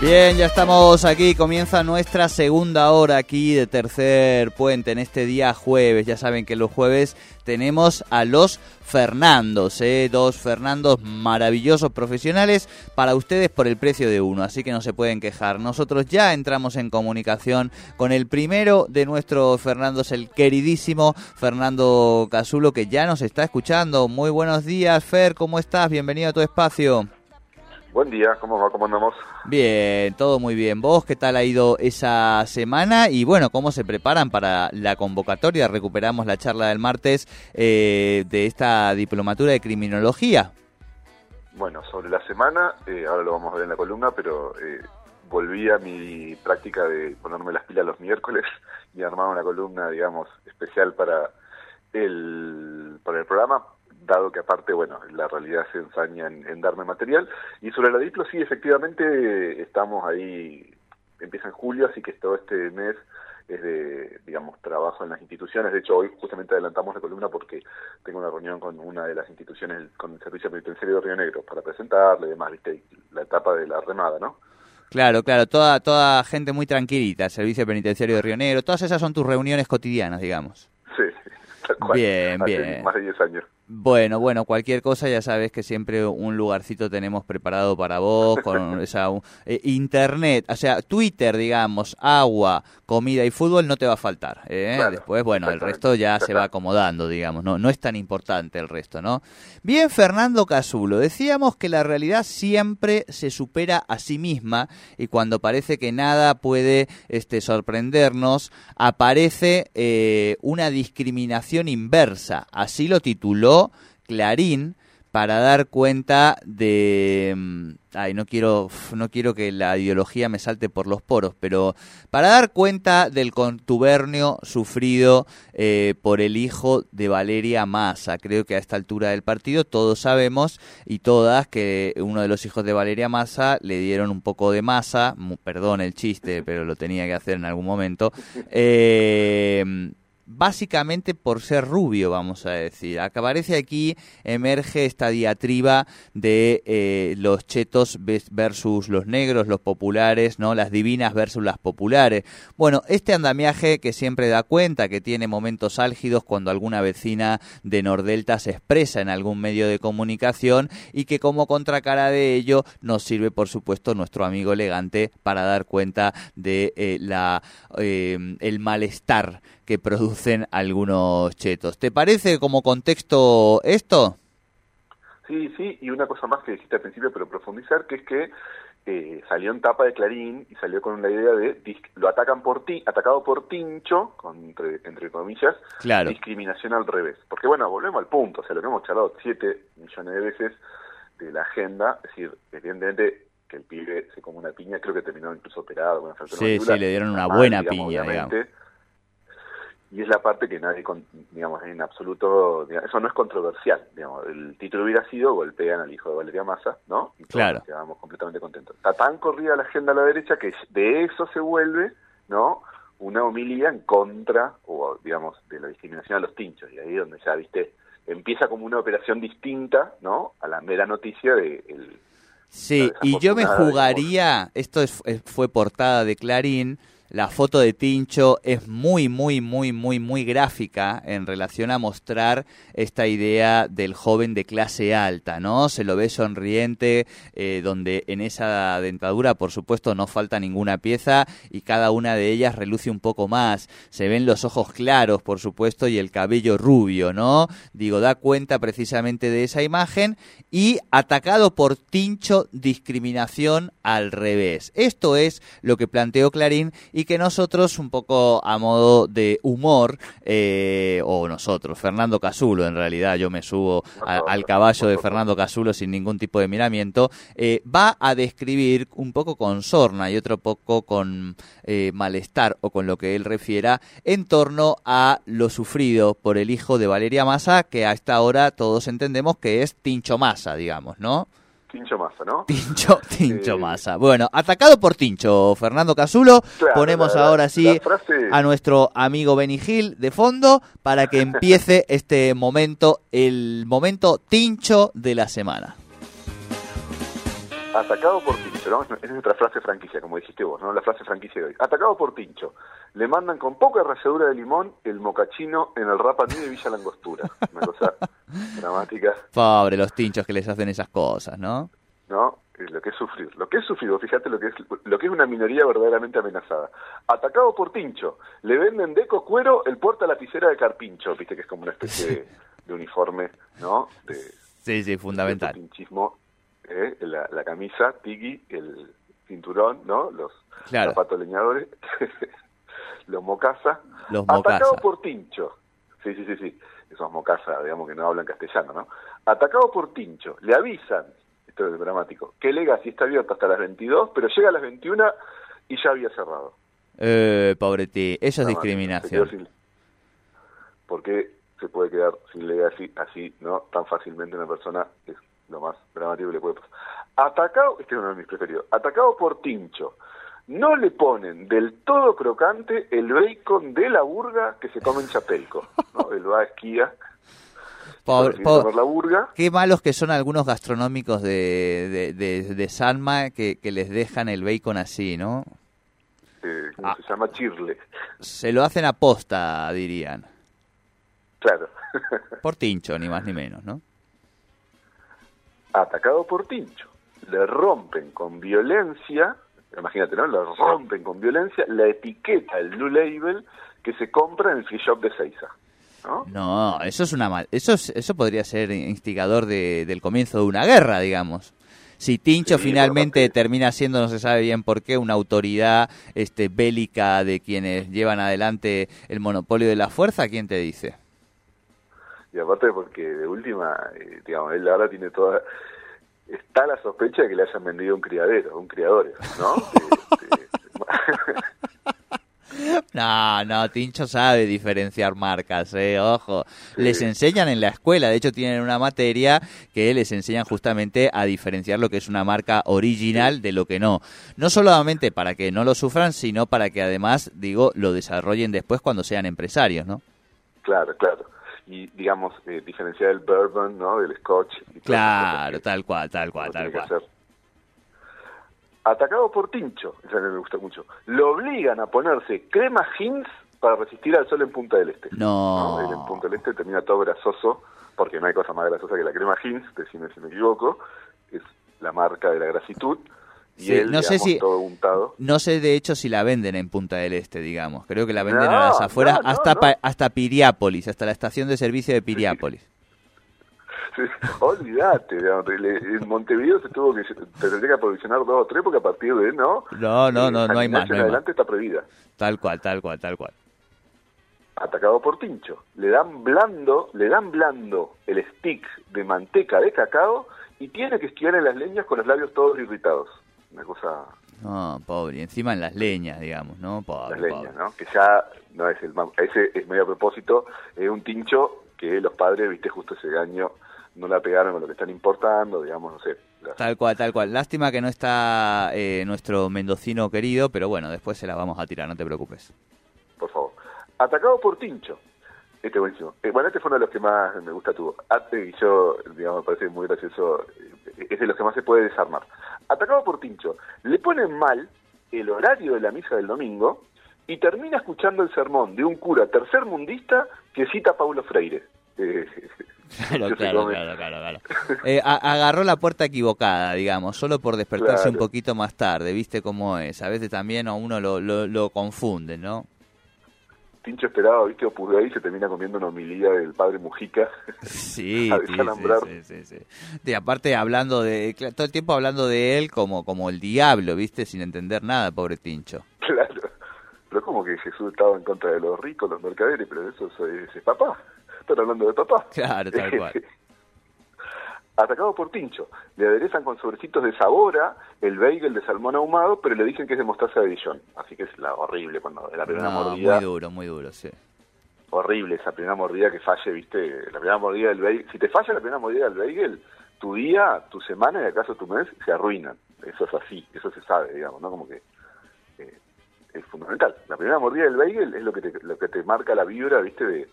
Bien, ya estamos aquí, comienza nuestra segunda hora aquí de tercer puente en este día jueves. Ya saben que los jueves tenemos a los Fernandos, ¿eh? dos Fernandos maravillosos profesionales para ustedes por el precio de uno, así que no se pueden quejar. Nosotros ya entramos en comunicación con el primero de nuestros Fernandos, el queridísimo Fernando Casulo, que ya nos está escuchando. Muy buenos días, Fer, ¿cómo estás? Bienvenido a tu espacio. Buen día, ¿cómo va? ¿Cómo andamos? Bien, todo muy bien. ¿Vos qué tal ha ido esa semana? Y bueno, ¿cómo se preparan para la convocatoria? Recuperamos la charla del martes eh, de esta diplomatura de criminología. Bueno, sobre la semana, eh, ahora lo vamos a ver en la columna, pero eh, volví a mi práctica de ponerme las pilas los miércoles y armar una columna, digamos, especial para el, para el programa dado que aparte, bueno, la realidad se ensaña en, darme material. Y sobre la Diplo, sí, efectivamente, estamos ahí, empieza en julio, así que todo este mes es de, digamos, trabajo en las instituciones. De hecho, hoy justamente adelantamos la columna porque tengo una reunión con una de las instituciones, con el Servicio Penitenciario de Río Negro, para presentarle y demás, ¿viste? La etapa de la remada, ¿no? Claro, claro, toda, toda gente muy tranquilita, Servicio Penitenciario de Río Negro, todas esas son tus reuniones cotidianas, digamos. Sí, tal cual. Bien, bien. Más de 10 años. Bueno, bueno, cualquier cosa ya sabes que siempre un lugarcito tenemos preparado para vos, con esa, eh, internet, o sea, Twitter, digamos, agua, comida y fútbol no te va a faltar. ¿eh? Después, bueno, el resto ya se va acomodando, digamos, no, no es tan importante el resto, ¿no? Bien, Fernando Casulo, decíamos que la realidad siempre se supera a sí misma y cuando parece que nada puede este, sorprendernos, aparece eh, una discriminación inversa, así lo tituló Clarín para dar cuenta de mm, ay no quiero no quiero que la ideología me salte por los poros pero para dar cuenta del contubernio sufrido eh, por el hijo de Valeria Massa creo que a esta altura del partido todos sabemos y todas que uno de los hijos de Valeria Massa le dieron un poco de masa perdón el chiste pero lo tenía que hacer en algún momento eh, básicamente por ser rubio, vamos a decir. Aparece aquí, emerge esta diatriba de eh, los chetos versus los negros, los populares, ¿no? Las divinas versus las populares. Bueno, este andamiaje que siempre da cuenta que tiene momentos álgidos cuando alguna vecina de Nordelta se expresa en algún medio de comunicación y que como contracara de ello nos sirve, por supuesto, nuestro amigo elegante para dar cuenta de eh, la, eh, el malestar que producen algunos chetos. ¿Te parece como contexto esto? Sí, sí, y una cosa más que dijiste al principio, pero profundizar, que es que eh, salió en tapa de Clarín y salió con la idea de lo atacan por ti, atacado por Tincho, entre, comillas, discriminación al revés. Porque bueno, volvemos al punto, o sea, lo que hemos charlado siete millones de veces de la agenda, es decir, evidentemente que el pibe se come una piña, creo que terminó incluso operado con una Sí, sí, le dieron una buena piña, digamos y es la parte que nadie, digamos, en absoluto, eso no es controversial, digamos, el título hubiera sido golpean al hijo de Valeria Massa, ¿no? Y claro. quedamos completamente contentos. Está tan corrida la agenda a la derecha que de eso se vuelve, ¿no? Una homilía en contra, o digamos, de la discriminación a los tinchos, y ahí donde ya, viste, empieza como una operación distinta, ¿no? A la mera noticia de... El, sí, y yo me jugaría, esto es, fue portada de Clarín, la foto de Tincho es muy, muy, muy, muy, muy gráfica en relación a mostrar esta idea del joven de clase alta, ¿no? Se lo ve sonriente, eh, donde en esa dentadura, por supuesto, no falta ninguna pieza y cada una de ellas reluce un poco más. Se ven los ojos claros, por supuesto, y el cabello rubio, ¿no? Digo, da cuenta precisamente de esa imagen y atacado por Tincho, discriminación al revés. Esto es lo que planteó Clarín que nosotros, un poco a modo de humor, eh, o nosotros, Fernando Casulo, en realidad yo me subo a- al caballo de Fernando Casulo sin ningún tipo de miramiento, eh, va a describir un poco con sorna y otro poco con eh, malestar o con lo que él refiera en torno a lo sufrido por el hijo de Valeria Massa, que hasta ahora todos entendemos que es Tincho Massa, digamos, ¿no? Tincho Massa, ¿no? Tincho, Tincho Eh, Massa. Bueno, atacado por Tincho, Fernando Casulo. Claro, Ponemos la- ahora sí frase- a nuestro amigo Benny Gil de fondo para que empiece este momento, el momento Tincho de la semana. Atacado por Tincho, ¿no? Es es nuestra frase franquicia, como dijiste vos, ¿no? La frase franquicia de hoy. Atacado por Tincho. Le mandan con poca ralladura de limón el mocachino en el Rapa Nui de Villa Langostura. Una cosa dramática, Pobre los tinchos que les hacen esas cosas, ¿no? ¿no? Eh, Lo que es sufrir. Lo que es sufrir, vos fíjate lo que es lo que es una minoría verdaderamente amenazada. Atacado por Tincho. Le venden deco cuero el puerta lapicera de Carpincho, viste que es como una especie de, de uniforme, ¿no? De, Sí, sí, fundamental. cierto pinchismo, ¿eh? la, la camisa, tiki, el cinturón, ¿no? Los Claro. zapatos leñadores, los mocasa. Los Atacado por Tincho. Sí, sí, sí, sí. Esos mocasa, digamos que no hablan castellano, ¿no? Atacado por Tincho. Le avisan, esto es dramático, que Legacy está abierto hasta las 22, pero llega a las 21 y ya había cerrado. Eh, pobre ti, eso es Dramático. Se discriminación. sin- ¿Por qué se puede quedar sin Legacy así, no? Tan fácilmente una persona es lo más dramático que le puede pasar. Atacado, este es uno de mis preferidos, atacado por Tincho. No le ponen del todo crocante el bacon de la burga que se come en Chapelco. ¿no? Él va a esquía, Pobre- la burga, Qué malos que son algunos gastronómicos de, de, de- de Salma que, que les dejan el bacon así, ¿no? eh, ¿cómo Ah. se llama? Chirle. Se lo hacen a posta, dirían. Claro. Por tincho, ni más ni menos, ¿no? Atacado por Tincho. Le rompen con violencia, imagínate, ¿no? Le rompen con violencia la etiqueta, el Blue Label que se compra en el free shop de Seiza. ¿no? No, eso es una mal, eso es- eso podría ser instigador de- del comienzo de una guerra, digamos. Si Tincho Sí, finalmente termina siendo, no se sabe bien por qué, una autoridad este bélica de quienes llevan adelante el monopolio de la fuerza, ¿quién te dice? Y aparte porque de última, eh, digamos, él ahora tiene toda... Está la sospecha de que le hayan vendido un criadero, un criador, ¿no? Eh, eh, No, no, Tincho sabe diferenciar marcas, eh, ojo. Sí. Les enseñan en la escuela, de hecho tienen una materia que les enseñan justamente a diferenciar lo que es una marca original de lo que no. No solamente para que no lo sufran, sino para que además, digo, lo desarrollen después cuando sean empresarios, ¿no? claro, claro. Y, digamos, eh, diferenciar el bourbon, ¿no? Del scotch. y Claro, tal cual, tal cual, tal cual. Atacado por Tincho, esa a mí me gusta mucho. Lo obligan a ponerse crema Hins para resistir al sol en Punta del Este. No. En Punta del Este termina todo grasoso, porque no hay cosa más grasosa que la crema Hins, decime si me equivoco, es la marca de la grasitud. Y Sí, él, no sé si- todo untado. No sé de hecho si la venden en Punta del Este, digamos. Creo que la venden No, a las afueras no, no, hasta, pa- hasta Piriápolis, hasta la estación de servicio de Piriápolis. Sí, olvídate, en Montevideo se tuvo que, se tendría que aprovisionar dos o tres, porque a partir de, ¿no? No, no, Eh, no, no más, hay más. adelante está prohibida. Tal cual, tal cual, tal cual. atacado por Tincho. Le dan blando, le dan blando el stick de manteca de cacao y tiene que esquiar en las leñas con los labios todos irritados. Una cosa, No, pobre. y Encima en las leñas, digamos, ¿no? Pobre, las leñas, pobre. ¿no? Que ya no es el más, ese es medio a propósito, es un tincho que los padres, viste, justo ese año no la pegaron con lo que están importando, digamos, no sé. las- Tal cual, tal cual. Lástima que no está eh, nuestro mendocino querido, pero bueno, después se la vamos a tirar, no te preocupes. por favor. Atacado por Tincho. Este es buenísimo. Eh, bueno, este fue uno de los que más me gusta tuvo. Ate y yo, digamos, me parece muy gracioso. eh, Es de los que más se puede desarmar. Atacado por Tincho. Le ponen mal el horario de la misa del domingo y termina escuchando el sermón de un cura tercermundista que cita a Paulo Freire. Claro, claro, claro, claro, claro. Eh, agarró la puerta equivocada, digamos, solo por despertarse Claro. un poquito más tarde, ¿viste cómo es? A veces también a uno lo, lo, lo confunde, ¿no? Tincho esperaba, viste, Opus Dei se termina comiendo una homilía del padre Mujica. Sí, sí, sí, sí, sí, aparte hablando de, todo el tiempo hablando de él como, como el diablo, ¿viste? Sin entender nada, pobre Tincho. claro. Como que Jesús estaba en contra de los ricos, los mercaderes, pero eso es, es papá. Están hablando de papá. Claro, tal cual. Atacado por Tincho. Le aderezan con sobrecitos de sabora el bagel de salmón ahumado, pero le dicen que es de mostaza de Dijon. Así que es la horrible cuando la primera No, mordida. muy duro, muy duro, sí. Horrible esa primera mordida que falle, viste. La primera mordida del bagel. Si te falla la primera mordida del bagel, tu día, tu semana y acaso tu mes se arruinan. Eso es así, eso se sabe, digamos, ¿no? Como que eh, es fundamental. La primera mordida del bagel es lo que te, lo que te marca la vibra, viste, de,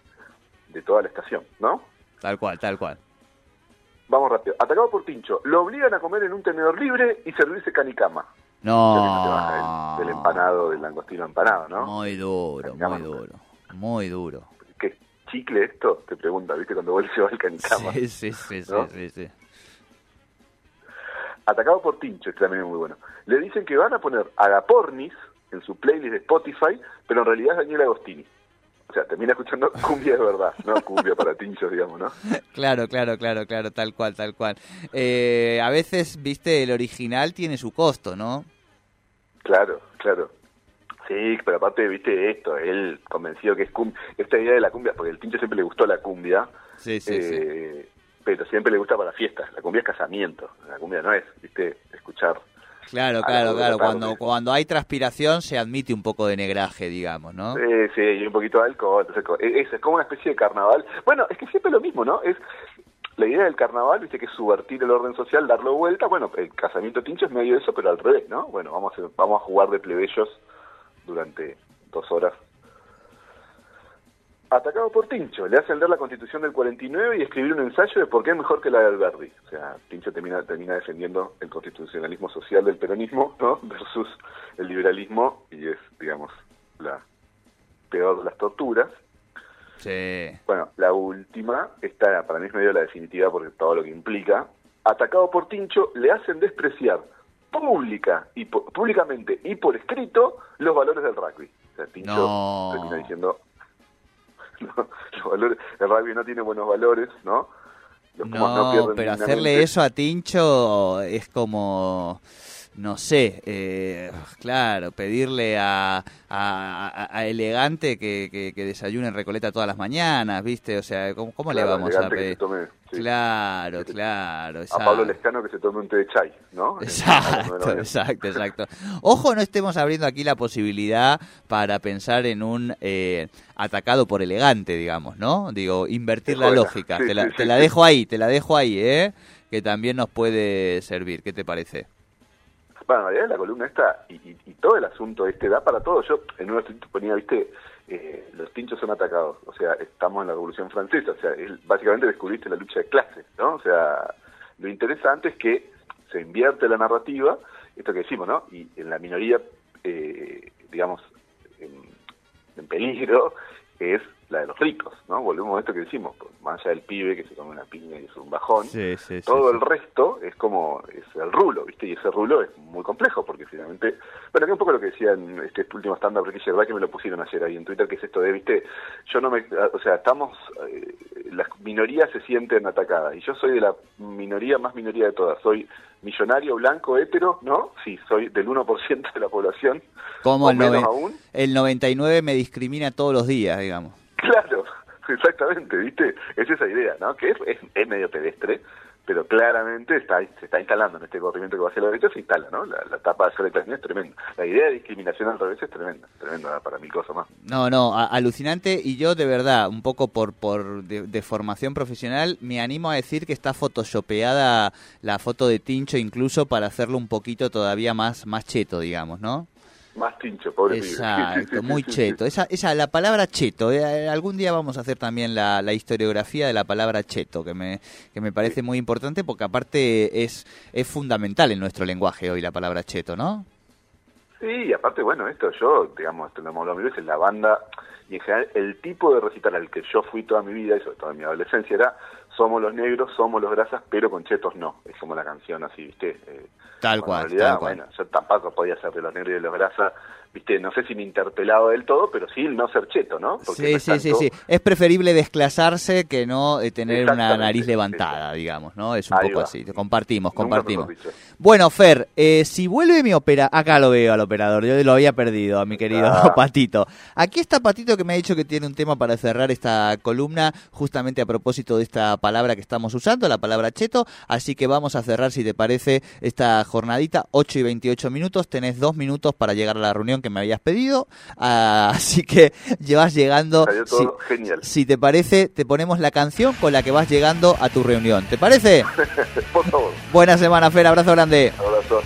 de toda la estación, ¿no? Tal cual, tal cual. Vamos rápido. Atacado por Tincho. Lo obligan a comer en un tenedor libre y servirse canicama. No. No te baja del, del empanado, del langostino empanado, ¿no? Muy duro, Canicama. muy duro. Muy duro. ¿Qué chicle esto? Te pregunta, ¿viste? Cuando vuelve se va el canicama. Sí, sí, sí, sí, ¿No? sí, sí. Atacado por Tincho, este también es muy bueno. Le dicen que van a poner Agapornis en su playlist de Spotify, pero en realidad es Daniel Agostini. O sea, termina escuchando cumbia de verdad, ¿no? Cumbia para Tincho, digamos, ¿no? Claro, claro, claro, claro, tal cual, tal cual. Eh, a veces, viste, el original tiene su costo, ¿no? Claro, claro. Sí, pero aparte, viste esto, él convencido que es cumbia, esta idea de la cumbia, porque el Tincho siempre le gustó la cumbia, Sí, sí, sí. eh, pero siempre le gusta para fiestas. La cumbia es casamiento, la cumbia no es, viste, escuchar. Claro, claro, la claro. Cuando, cuando hay transpiración se admite un poco de negraje, digamos, ¿no? Sí, sí, y un poquito de alcohol. Entonces, e- es, como una especie de carnaval. Bueno, es que siempre lo mismo, ¿no? Es la idea del carnaval, viste, que es subvertir el orden social, darlo vuelta. Bueno, el casamiento tincho es medio eso, pero al revés, ¿no? Bueno, vamos a, vamos a jugar de plebeyos durante dos horas. Atacado por Tincho, le hacen leer la constitución del 49 y escribir un ensayo de por qué es mejor que la de Alberti. O sea, Tincho termina, termina defendiendo el constitucionalismo social del peronismo, ¿no? Versus el liberalismo, y es, digamos, la peor de las torturas. Sí. Bueno, la última, esta para mí es medio la definitiva porque todo lo que implica. Atacado por Tincho, le hacen despreciar pública y públicamente y por escrito los valores del rugby. O sea, Tincho No. termina diciendo los valores, el rugby no tiene buenos valores, ¿no? Los No, pierden pero hacerle eso a Tincho es como, no sé, eh, claro, pedirle a, a, a- Elegante que, que, que desayune en Recoleta todas las mañanas, ¿viste? O sea, ¿cómo, cómo Claro, le vamos a elegante que se pedir? tome, sí. Claro, Sí. claro. A. Pablo Lescano que se tome un té de chai, ¿no? Exacto, exacto, exacto. Ojo, no estemos abriendo aquí la posibilidad para pensar en un eh, atacado por elegante, digamos, ¿no? Digo, invertir la lógica. sí, te la, sí, te la dejo ahí, te la dejo ahí, ¿eh? Que también nos puede servir. ¿Qué te parece? Bueno, en realidad la columna esta y, y- y todo el asunto este da para todo. Yo en uno ponía, viste, eh, los tinchos son atacados. O sea, estamos en la Revolución Francesa. O sea, básicamente descubriste la lucha de clases, ¿no? O sea, lo interesante es que se invierte la narrativa, esto que decimos, ¿no? Y en la minoría, eh, digamos, en peligro es la de los ricos, ¿no? Volvemos a esto que decimos, pues, más allá del pibe que se come una piña y es un bajón, Sí, sí, todo sí. el resto es como es el rulo, ¿viste? Y ese rulo es muy complejo porque finalmente, bueno, que un poco lo que decía en este último stand-up que me lo pusieron ayer ahí en Twitter, que es esto de, ¿viste? Yo no me, o sea, estamos, eh, las minorías se sienten atacadas y yo soy de la minoría más minoría de todas, soy millonario, blanco, hétero, ¿no? Sí, soy del 1% de la población, Como el, menos aún. el 99 me discrimina todos los días, digamos. Claro, exactamente, ¿viste? Es esa idea, ¿no? Que es, es, es medio pedestre, pero claramente está, se está instalando en este corrimiento que va hacia la derecha, se instala, ¿no? La, la tapa de Clarín es tremenda. La idea de discriminación al revés es tremenda, tremenda para mil cosas más. No, no, alucinante y yo de verdad, un poco por, por de, de formación profesional, me animo a decir que está photoshopeada la foto de Tincho incluso para hacerlo un poquito todavía más, más cheto, digamos, ¿no? Más tincho, pobre. Exacto, muy cheto. Esa, esa, la palabra cheto, eh, algún día vamos a hacer también la, la historiografía de la palabra cheto, que me, que me parece muy importante porque aparte es, es fundamental en nuestro lenguaje hoy la palabra cheto, ¿no? Sí, y aparte, bueno, esto yo, digamos, esto lo hemos hablado mil veces, la banda, y en general el tipo de recital al que yo fui toda mi vida, y sobre todo en mi adolescencia, era somos los negros, somos los grasas, pero con chetos no. Es como la canción así, ¿viste? Eh, tal cual, realidad, tal cual. Bueno, yo tampoco podía ser de los negros y de los grasas viste, no sé si me interpelaba del todo, pero sí el no ser cheto, ¿no? sí, sí, sí, sí. Es preferible desclasarse que no eh, tener una nariz levantada, digamos, ¿no? Es un poco así. Compartimos, compartimos. Bueno, Fer, eh, si vuelve mi opera, acá lo veo al operador, yo lo había perdido a mi querido ah. Patito. Aquí está Patito que me ha dicho que tiene un tema para cerrar esta columna, justamente a propósito de esta palabra que estamos usando, la palabra cheto, así que vamos a cerrar, si te parece, esta jornadita, 8 y 28 minutos, tenés dos minutos para llegar a la reunión que me habías pedido. Ah, así que llevas llegando. si, genial. si te parece, te ponemos la canción con la que vas llegando a tu reunión. ¿Te parece? Por favor. Buena semana, Fer. Abrazo grande. Abrazo.